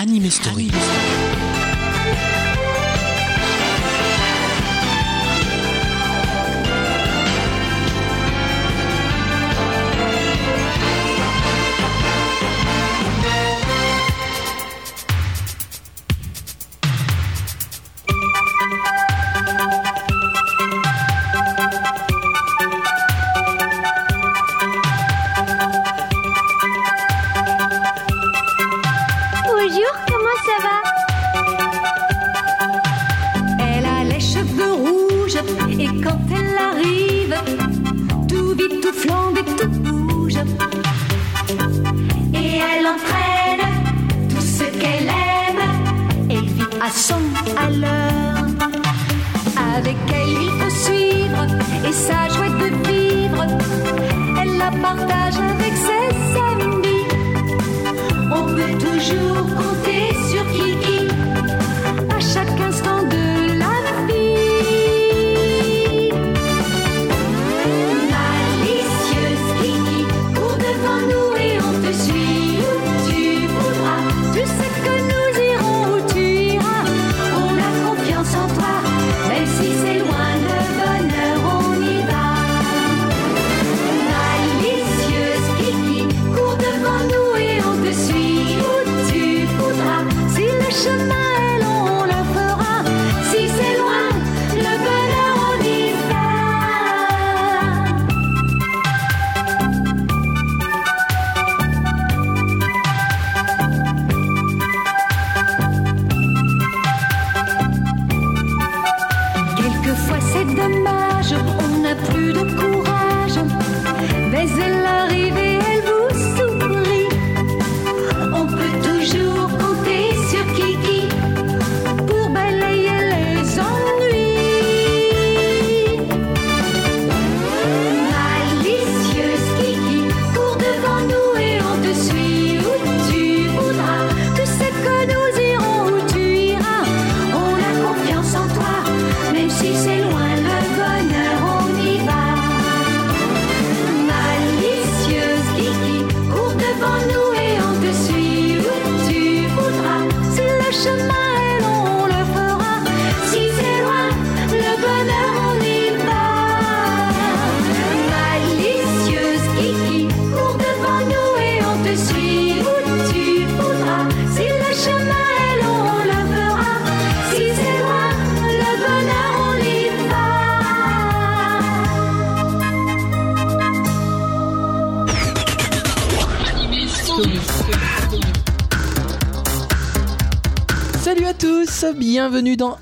Anime Story.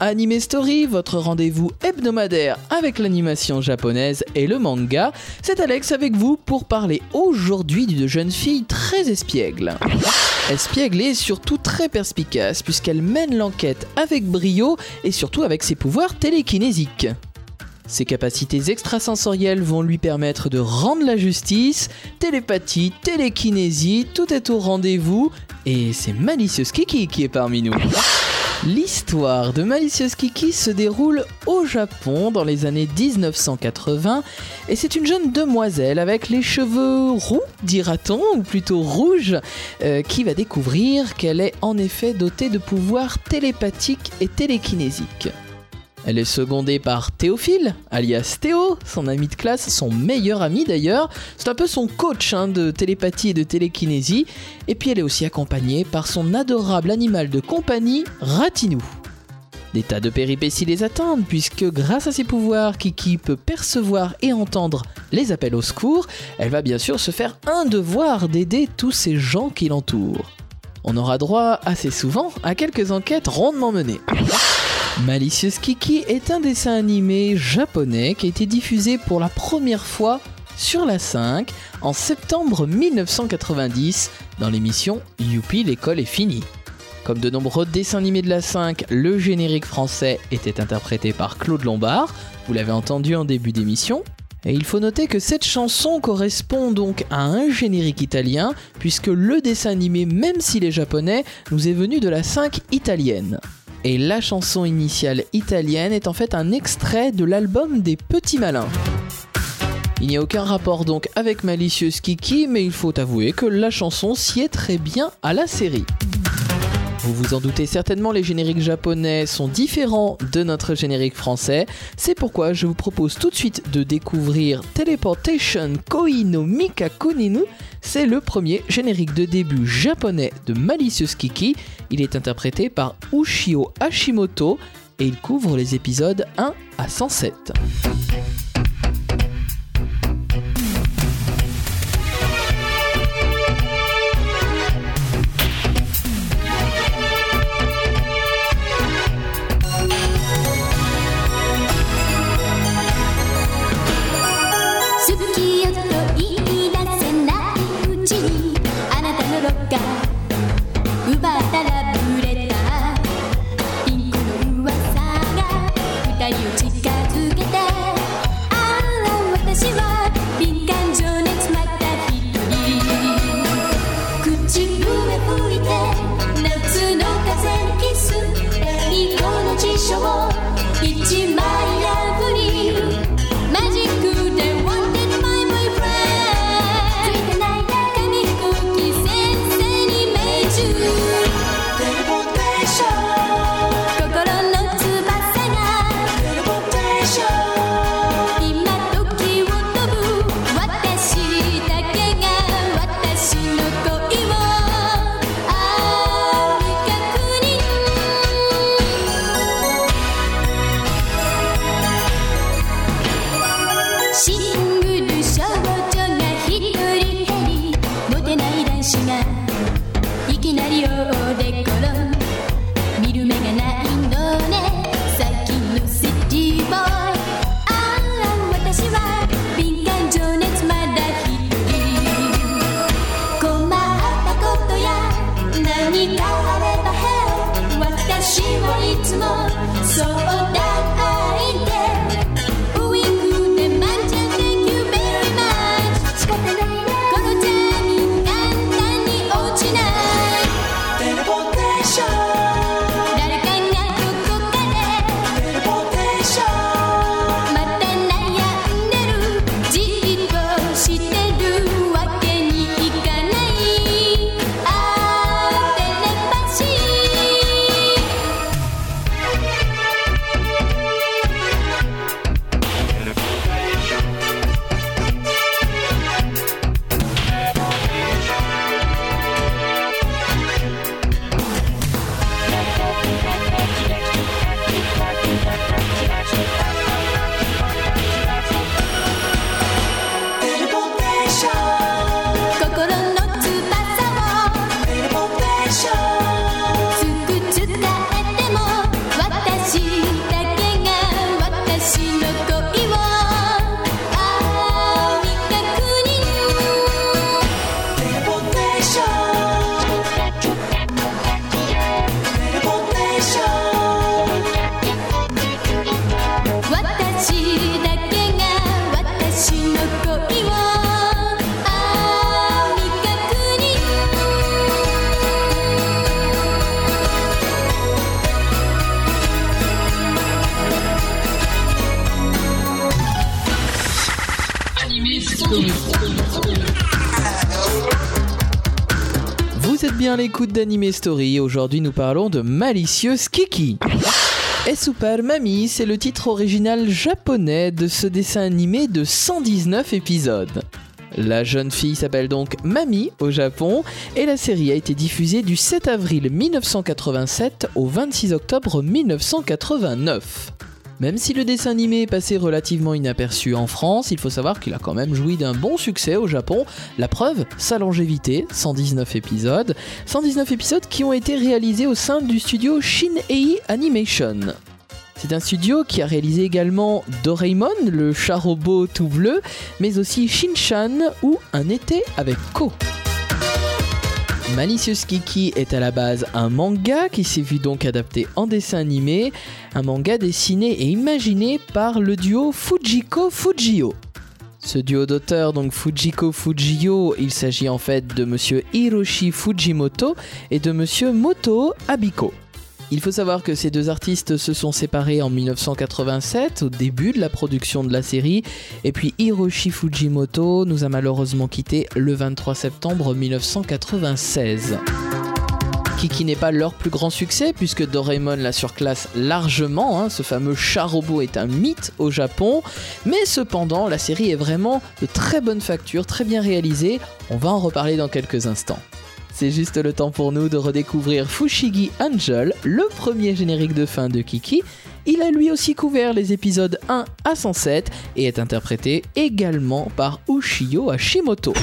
Anime Story, votre rendez-vous hebdomadaire avec l'animation japonaise et le manga. C'est Alex avec vous pour parler aujourd'hui d'une jeune fille très espiègle. Espiègle et surtout très perspicace puisqu'elle mène l'enquête avec brio et surtout avec ses pouvoirs télékinésiques. Ses capacités extrasensorielles vont lui permettre de rendre la justice, télépathie, télékinésie, tout est au rendez-vous, et c'est Malicieuse Kiki qui est parmi nous. L'histoire de Malicieuse Kiki se déroule au Japon dans les années 1980 et c'est une jeune demoiselle avec les cheveux roux, dira-t-on, ou plutôt rouges, euh, qui va découvrir qu'elle est en effet dotée de pouvoirs télépathiques et télékinésiques. Elle est secondée par Théophile, alias Théo, son ami de classe, son meilleur ami d'ailleurs. C'est un peu son coach hein, de télépathie et de télékinésie. Et puis elle est aussi accompagnée par son adorable animal de compagnie, Ratinou. Des tas de péripéties les attendent, puisque grâce à ses pouvoirs, Kiki peut percevoir et entendre les appels au secours. Elle va bien sûr se faire un devoir d'aider tous ces gens qui l'entourent. On aura droit assez souvent à quelques enquêtes rondement menées. Malicieuse Kiki est un dessin animé japonais qui a été diffusé pour la première fois sur la 5 en septembre 1990 dans l'émission Youpi l'école est finie. Comme de nombreux dessins animés de la 5, le générique français était interprété par Claude Lombard, vous l'avez entendu en début d'émission. Et il faut noter que cette chanson correspond donc à un générique italien, puisque le dessin animé, même s'il est japonais, nous est venu de la 5 italienne. Et la chanson initiale italienne est en fait un extrait de l'album des Petits Malins. Il n'y a aucun rapport donc avec Malicieuse Kiki, mais il faut avouer que la chanson sied très bien à la série. Vous vous en doutez certainement, les génériques japonais sont différents de notre générique français. C'est pourquoi je vous propose tout de suite de découvrir Teleportation Koi no Mika Kuninu. C'est le premier générique de début japonais de Malicious Kiki. Il est interprété par Ushio Hashimoto et il couvre les épisodes 1 à 107. L'écoute d'Anime Story. Aujourd'hui, nous parlons de Malicious Kiki. Et Super Mami, c'est le titre original japonais de ce dessin animé de 119 épisodes. La jeune fille s'appelle donc Mami au Japon et la série a été diffusée du 7 avril 1987 au 26 octobre 1989. Même si le dessin animé est passé relativement inaperçu en France, il faut savoir qu'il a quand même joui d'un bon succès au Japon. La preuve, sa longévité, 119 épisodes. 119 épisodes qui ont été réalisés au sein du studio Shin-Ei Animation. C'est un studio qui a réalisé également Doraemon, le chat robot tout bleu, mais aussi Shin-Chan ou Un été avec Ko. Malicious Kiki est à la base un manga qui s'est vu donc adapté en dessin animé, un manga dessiné et imaginé par le duo Fujiko Fujio. Ce duo d'auteurs, donc Fujiko Fujio, il s'agit en fait de monsieur Hiroshi Fujimoto et de monsieur Moto Abiko. Il faut savoir que ces deux artistes se sont séparés en 1987, au début de la production de la série, et puis Hiroshi Fujimoto nous a malheureusement quittés le 23 septembre 1996. Kiki n'est pas leur plus grand succès puisque Doraemon la surclasse largement, hein. ce fameux chat robot est un mythe au Japon, mais cependant la série est vraiment de très bonne facture, très bien réalisée, on va en reparler dans quelques instants. C'est juste le temps pour nous de redécouvrir Fushigi Angel, le premier générique de fin de Kiki. Il a lui aussi couvert les épisodes 1 à 107 et est interprété également par Ushio Hashimoto.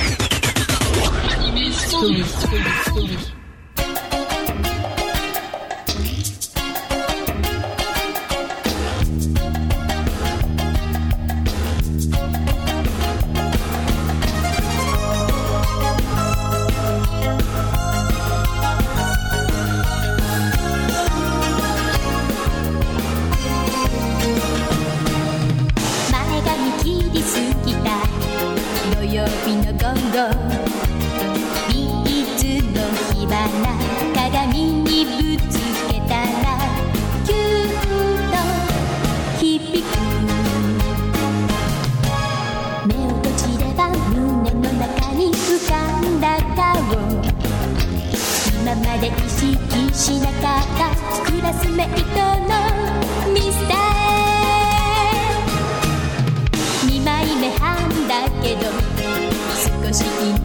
のゴンゴビーズの火花鏡にぶつけたらキューッと響く目を閉じれば胸の中に浮かんだ顔今まで意識しなかったクラスメイトのミスター2枚目半だけど。À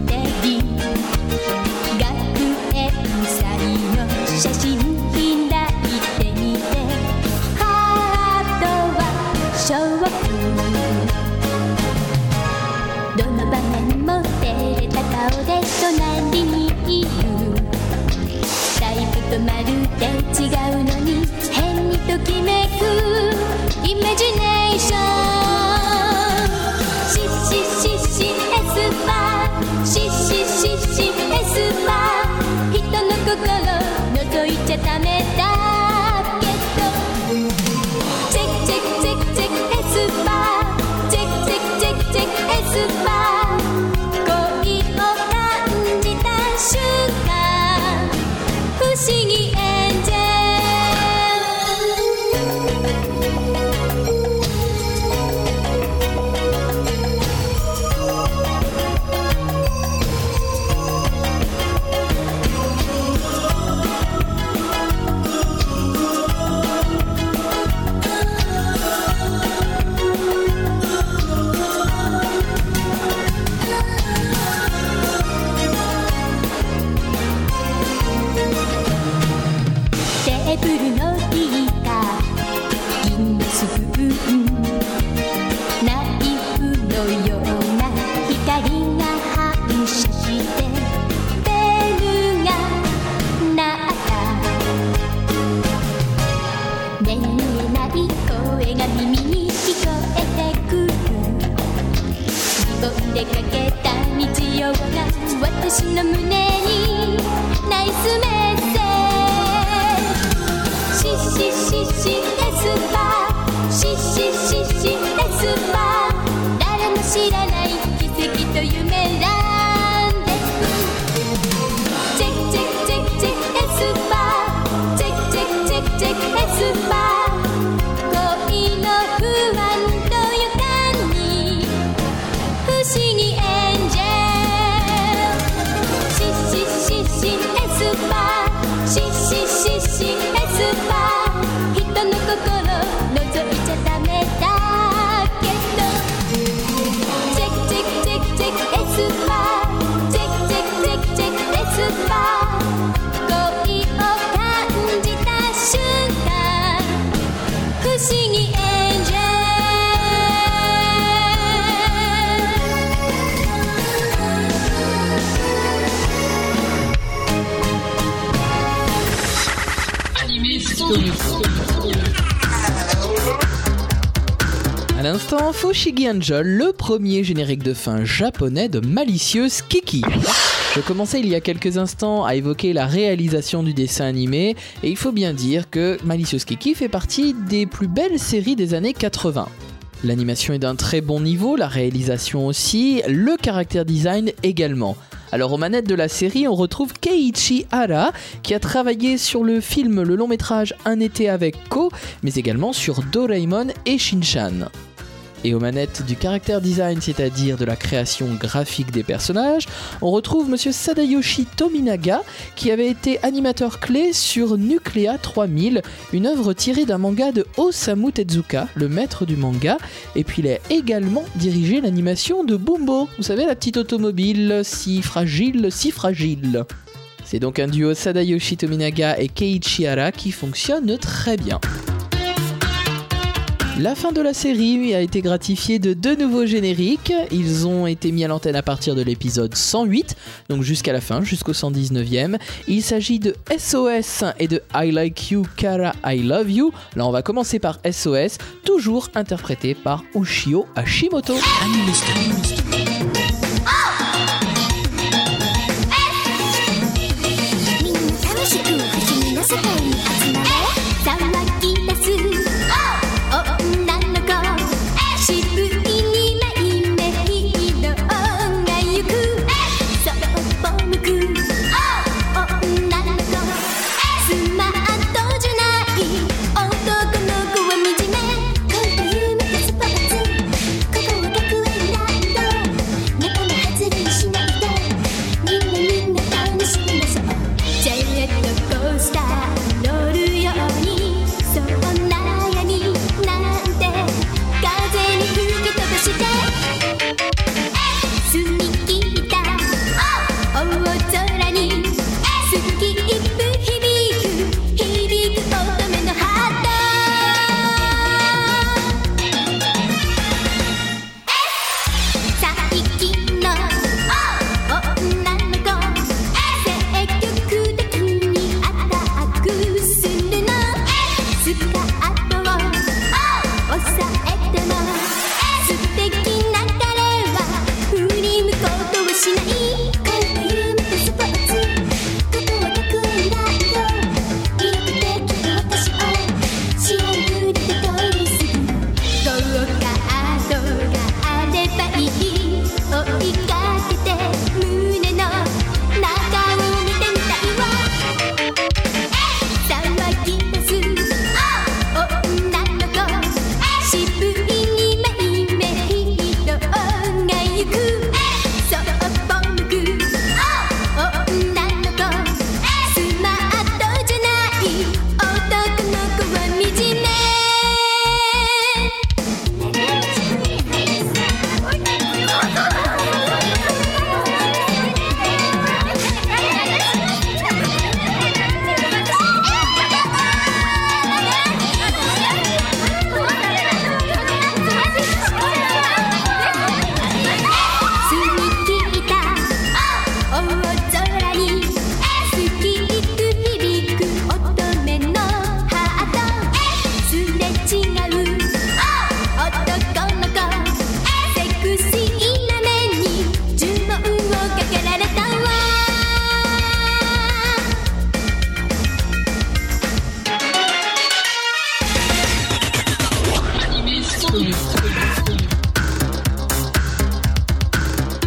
l'instant, Fushigi Angel, le premier générique de fin japonais de Malicieuse Kiki. Je commençais il y a quelques instants à évoquer la réalisation du dessin animé, et il faut bien dire que Malicieuse Kiki fait partie des plus belles séries des années 80. L'animation est d'un très bon niveau, la réalisation aussi, le caractère design également. Alors aux manettes de la série, on retrouve Keiichi Hara qui a travaillé sur le film le long métrage Un été avec Ko, mais également sur Doraemon et Shinchan. Et aux manettes du caractère design, c'est-à-dire de la création graphique des personnages, on retrouve monsieur Sadayoshi Tominaga, qui avait été animateur clé sur Nuclea 3000, une œuvre tirée d'un manga de Osamu Tezuka, le maître du manga, et puis il a également dirigé l'animation de Bumbo, vous savez la petite automobile si fragile, si fragile. C'est donc un duo Sadayoshi Tominaga et Keiichi Hara qui fonctionne très bien. La fin de la série a été gratifiée de deux nouveaux génériques. Ils ont été mis à l'antenne à partir de l'épisode 108, donc jusqu'à la fin, jusqu'au 119e. Il s'agit de SOS et de I Like You, Kara, I Love You. Là, on va commencer par SOS, toujours interprété par Ushio Hashimoto.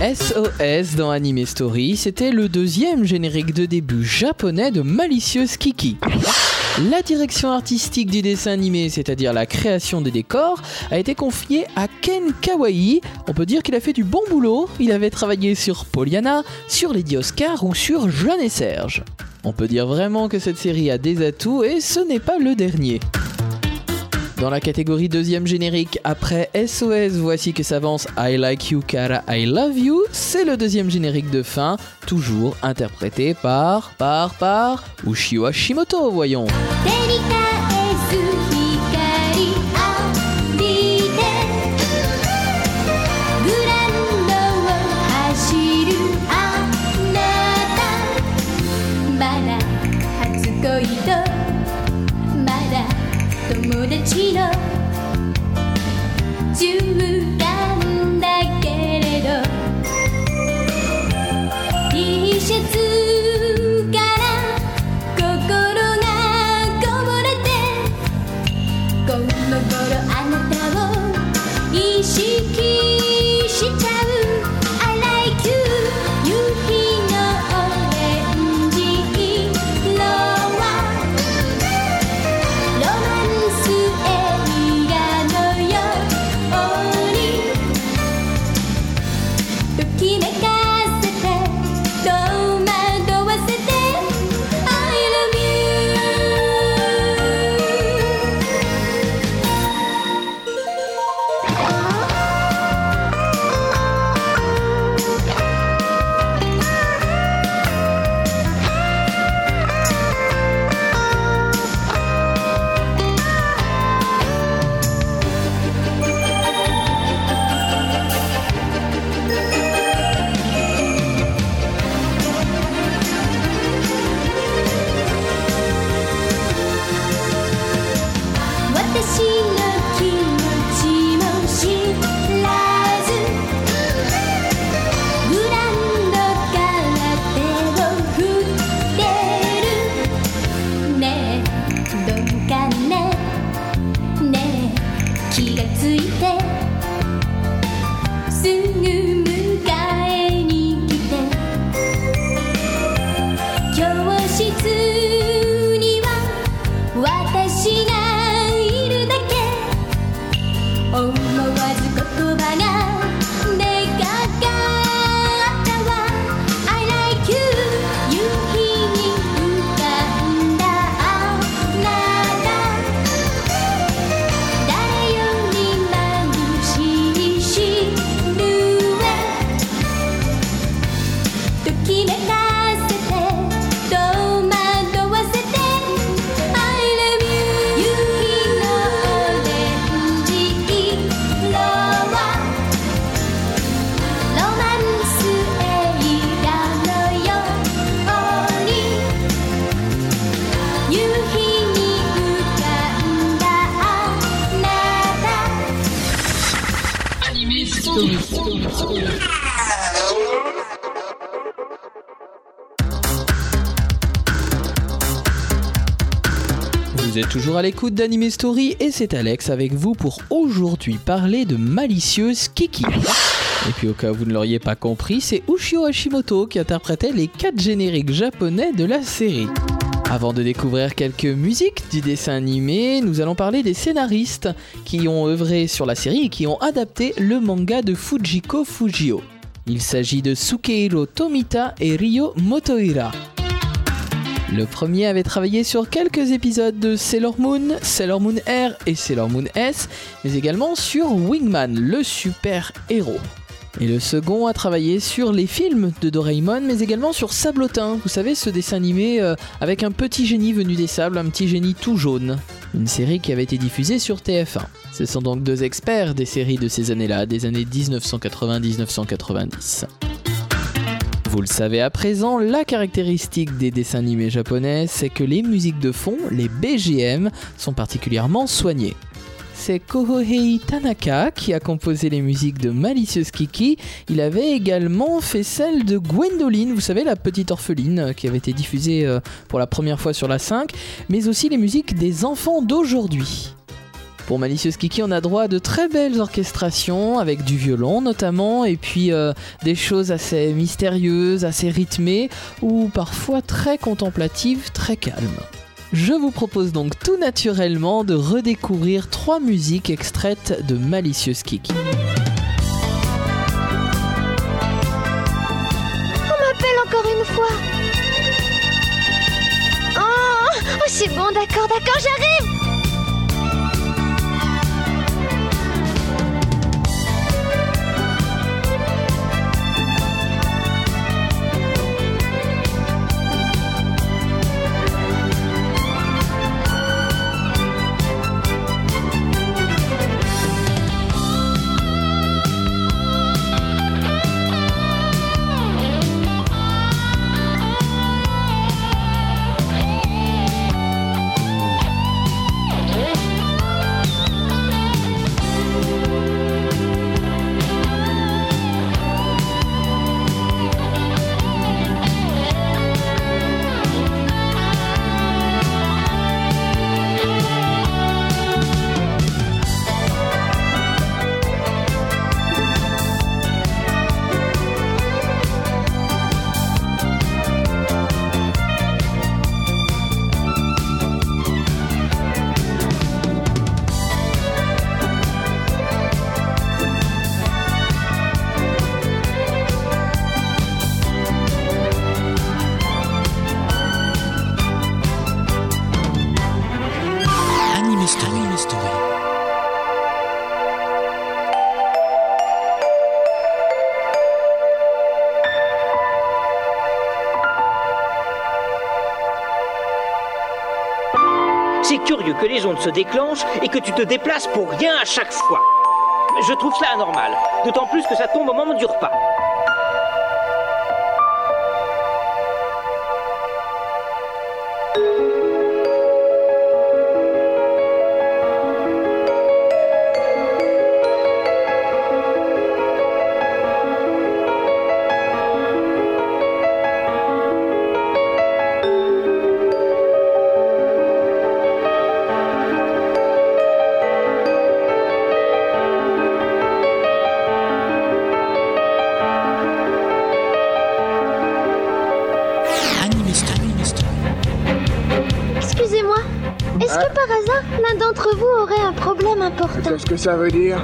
SOS dans Anime Story, c'était le deuxième générique de début japonais de Malicieuse Kiki. La direction artistique du dessin animé, c'est-à-dire la création des décors, a été confiée à Ken Kawaii. On peut dire qu'il a fait du bon boulot. Il avait travaillé sur Pollyanna, sur Lady Oscar ou sur Jeanne et Serge. On peut dire vraiment que cette série a des atouts et ce n'est pas le dernier. Dans la catégorie deuxième générique, après SOS, voici que s'avance I Like You Kara I Love You. C'est le deuxième générique de fin, toujours interprété par, par, par Ushio Hashimoto, voyons. 照 Vous êtes toujours à l'écoute d'Anime Story et c'est Alex avec vous pour aujourd'hui parler de Malicieuse Kiki. Et puis au cas où vous ne l'auriez pas compris, c'est Ushio Hashimoto qui interprétait les 4 génériques japonais de la série. Avant de découvrir quelques musiques du dessin animé, nous allons parler des scénaristes qui ont œuvré sur la série et qui ont adapté le manga de Fujiko Fujio. Il s'agit de Sukehiro Tomita et Ryo Motohira. Le premier avait travaillé sur quelques épisodes de Sailor Moon, Sailor Moon R et Sailor Moon S, mais également sur Wingman, le super héros. Et le second a travaillé sur les films de Doraemon, mais également sur Sablotin. Vous savez, ce dessin animé euh, avec un petit génie venu des sables, un petit génie tout jaune. Une série qui avait été diffusée sur TF1. Ce sont donc deux experts des séries de ces années-là, des années 1980-1990. Vous le savez à présent, la caractéristique des dessins animés japonais, c'est que les musiques de fond, les BGM, sont particulièrement soignées. C'est Kohohei Tanaka qui a composé les musiques de Malicieuse Kiki. Il avait également fait celle de Gwendoline, vous savez, la petite orpheline euh, qui avait été diffusée euh, pour la première fois sur la 5, mais aussi les musiques des enfants d'aujourd'hui. Pour Malicieuse Kiki, on a droit à de très belles orchestrations avec du violon notamment, et puis euh, des choses assez mystérieuses, assez rythmées, ou parfois très contemplatives, très calmes. Je vous propose donc tout naturellement de redécouvrir trois musiques extraites de Malicieuse Kiki. On m'appelle encore une fois. Oh, oh c'est bon, d'accord, d'accord, j'arrive. Se déclenchent et que tu te déplaces pour rien à chaque fois. Je trouve cela anormal, d'autant plus que ça tombe au moment du repas. Qu'est-ce que ça veut dire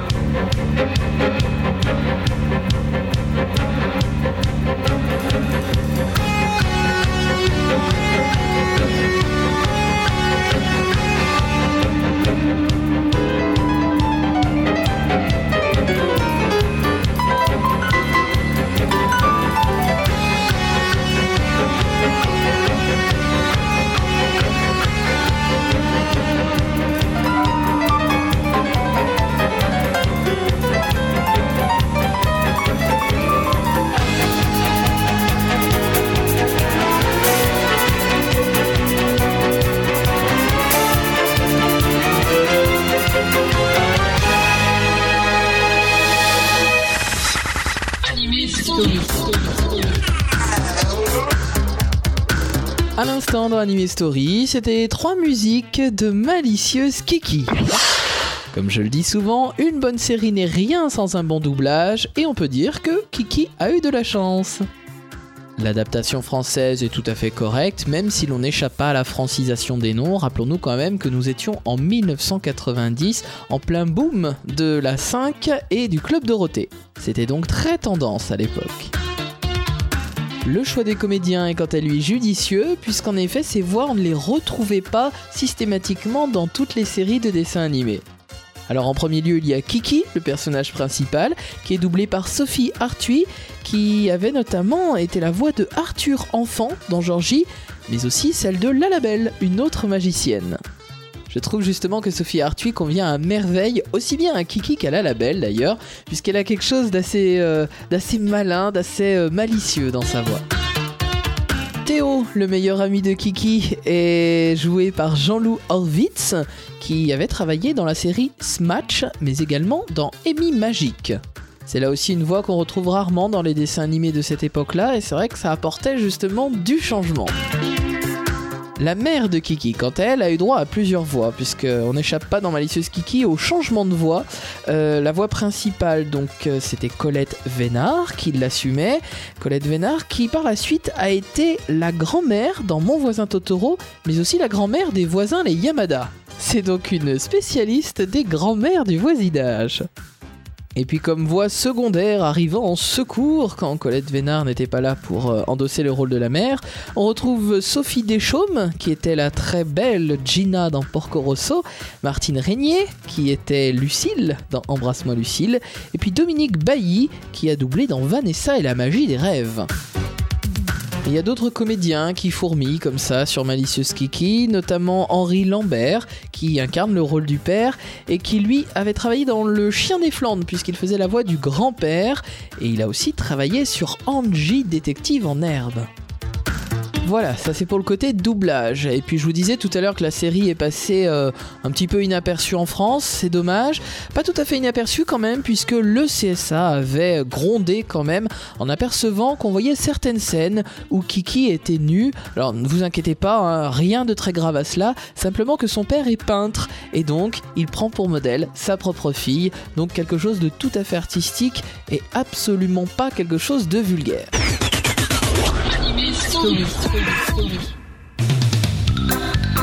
dans Anime Story, c'était trois musiques de malicieuse Kiki. Comme je le dis souvent, une bonne série n'est rien sans un bon doublage, et on peut dire que Kiki a eu de la chance. L'adaptation française est tout à fait correcte, même si l'on n'échappe pas à la francisation des noms. Rappelons-nous quand même que nous étions en 1990, en plein boom de la 5 et du Club Dorothée. C'était donc très tendance à l'époque. Le choix des comédiens est quant à lui judicieux, puisqu'en effet ces voix on ne les retrouvait pas systématiquement dans toutes les séries de dessins animés. Alors en premier lieu il y a Kiki, le personnage principal, qui est doublé par Sophie Arthuis, qui avait notamment été la voix de Arthur enfant dans Georgie, mais aussi celle de Lalabelle, une autre magicienne. Je trouve justement que Sophie Arthuis convient à merveille, aussi bien à Kiki qu'à Lalabelle d'ailleurs, puisqu'elle a quelque chose d'assez euh, malin, d'assez euh, malicieux dans sa voix. Théo, le meilleur ami de Kiki, est joué par Jean-Loup Horvitz, qui avait travaillé dans la série Smash, mais également dans Amy Magique. C'est là aussi une voix qu'on retrouve rarement dans les dessins animés de cette époque-là, et c'est vrai que ça apportait justement du changement. La mère de Kiki, quant à elle, a eu droit à plusieurs voix, puisqu'on n'échappe pas dans Malicieuse Kiki au changement de voix. Euh, la voix principale, donc, euh, c'était Colette Vénard qui l'assumait. Colette Vénard qui, par la suite, a été la grand-mère dans Mon voisin Totoro, mais aussi la grand-mère des voisins les Yamada. C'est donc une spécialiste des grands-mères du voisinage. Et puis comme voix secondaire arrivant en secours quand Colette Vénard n'était pas là pour euh, endosser le rôle de la mère, on retrouve Sophie Deschaumes qui était la très belle Gina dans Porco Rosso, Martine Régnier qui était Lucille dans Embrasse-moi Lucille, et puis Dominique Bailly qui a doublé dans Vanessa et la magie des rêves. Il y a d'autres comédiens qui fourmillent comme ça sur Malicieuse Kiki, notamment Henri Lambert, qui incarne le rôle du père, et qui lui avait travaillé dans Le Chien des Flandres, puisqu'il faisait la voix du grand-père, et il a aussi travaillé sur Angie, détective en herbe. Voilà, ça c'est pour le côté doublage. Et puis je vous disais tout à l'heure que la série est passée euh, un petit peu inaperçue en France, c'est dommage. Pas tout à fait inaperçue quand même, puisque le CSA avait grondé quand même en apercevant qu'on voyait certaines scènes où Kiki était nu. Alors ne vous inquiétez pas, hein, rien de très grave à cela, simplement que son père est peintre et donc il prend pour modèle sa propre fille, donc quelque chose de tout à fait artistique et absolument pas quelque chose de vulgaire.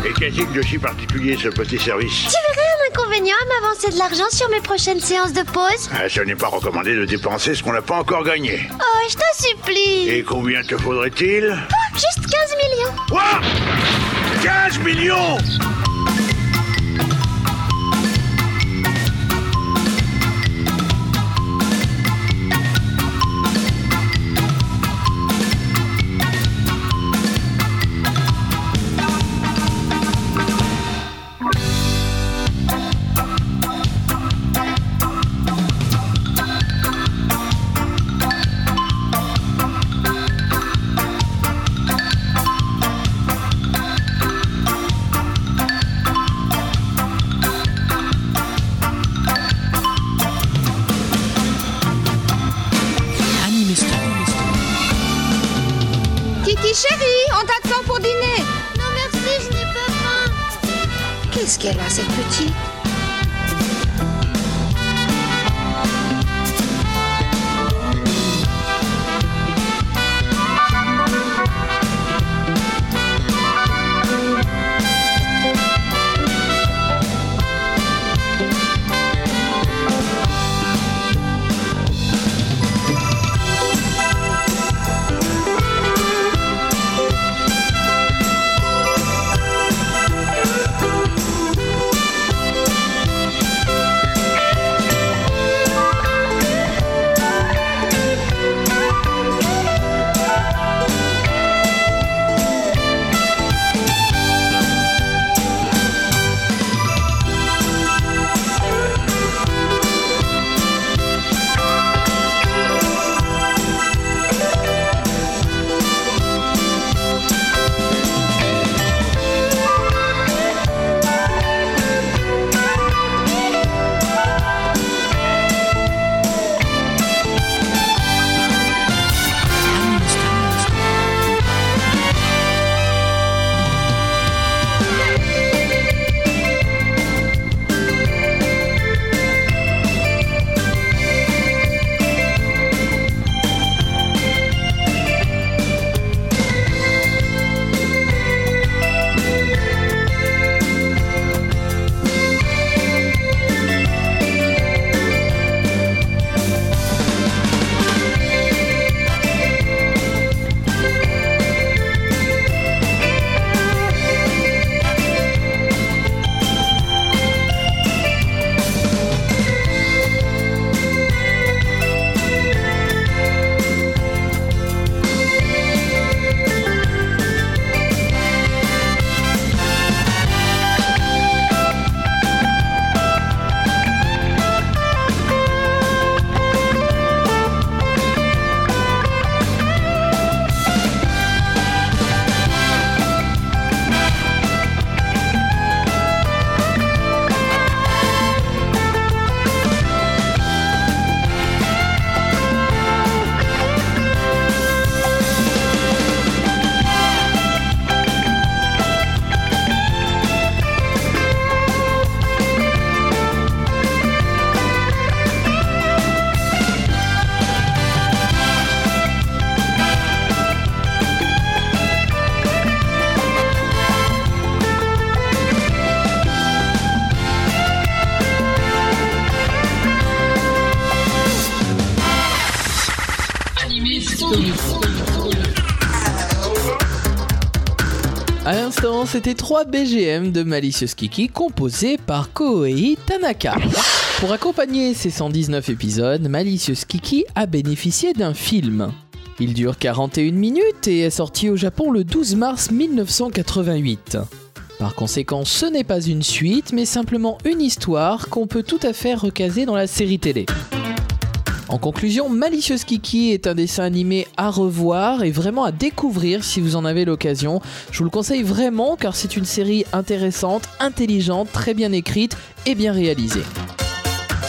Et qu'a-t-il de si particulier ce petit service Tu verrais un inconvénient à m'avancer de l'argent sur mes prochaines séances de pause? Ah, Ce n'est pas recommandé de dépenser ce qu'on n'a pas encore gagné. Oh, je t'en supplie. Et combien te faudrait-il? Oh, Juste 15 millions. Quoi? 15 millions? C'était 3 BGM de Malicious Kiki composés par Koei Tanaka. Pour accompagner ces 119 épisodes, Malicious Kiki a bénéficié d'un film. Il dure 41 minutes et est sorti au Japon le 12 mars 1988. Par conséquent, ce n'est pas une suite, mais simplement une histoire qu'on peut tout à fait recaser dans la série télé. En conclusion, Malicious Kiki est un dessin animé à revoir et vraiment à découvrir si vous en avez l'occasion. Je vous le conseille vraiment car c'est une série intéressante, intelligente, très bien écrite et bien réalisée.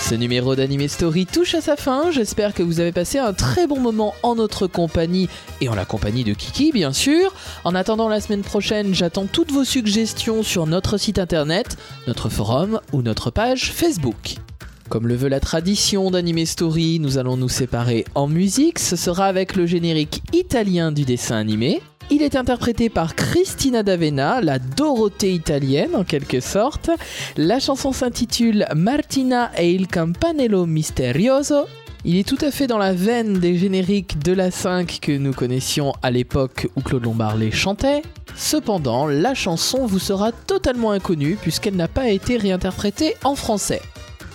Ce numéro d'Anime Story touche à sa fin. J'espère que vous avez passé un très bon moment en notre compagnie et en la compagnie de Kiki, bien sûr. En attendant la semaine prochaine, j'attends toutes vos suggestions sur notre site internet, notre forum ou notre page Facebook. Comme le veut la tradition d'Anime Story, nous allons nous séparer en musique. Ce sera avec le générique italien du dessin animé. Il est interprété par Cristina D'Avena, la Dorothée italienne en quelque sorte. La chanson s'intitule Martina e il campanello misterioso. Il est tout à fait dans la veine des génériques de la 5 que nous connaissions à l'époque où Claude Lombard les chantait. Cependant, la chanson vous sera totalement inconnue puisqu'elle n'a pas été réinterprétée en français.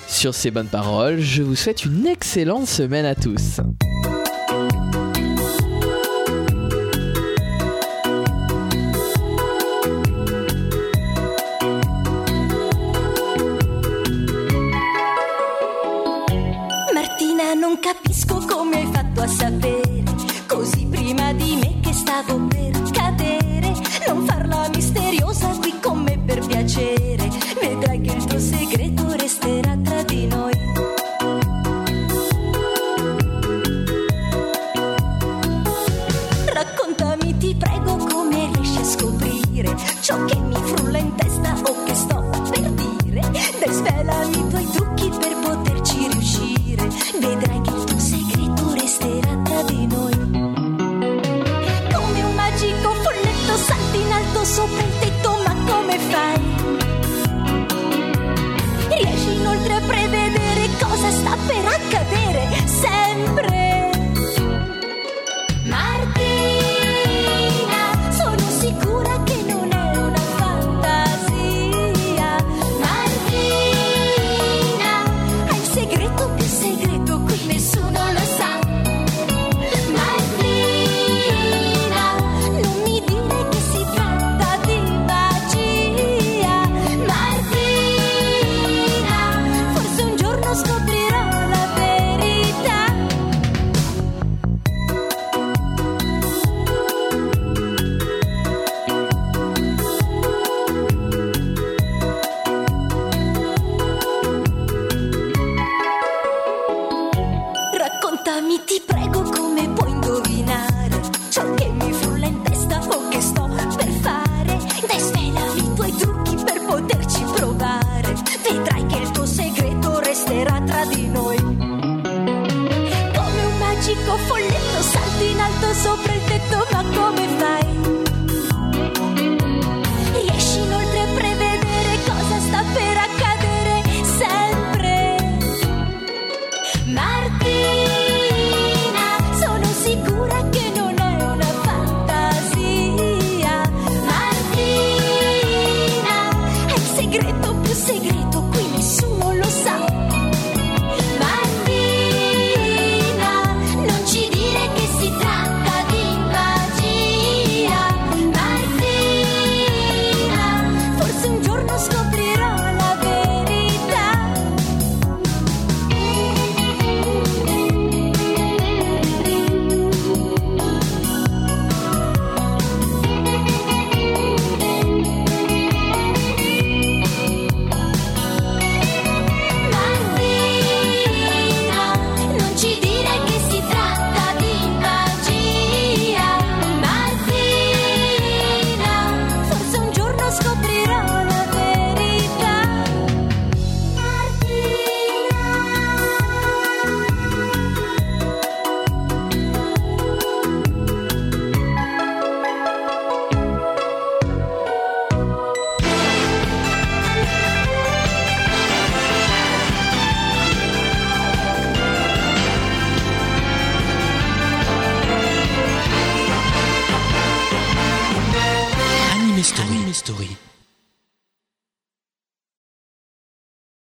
Sur ces bonnes paroles, je vous souhaite une excellente semaine à tous.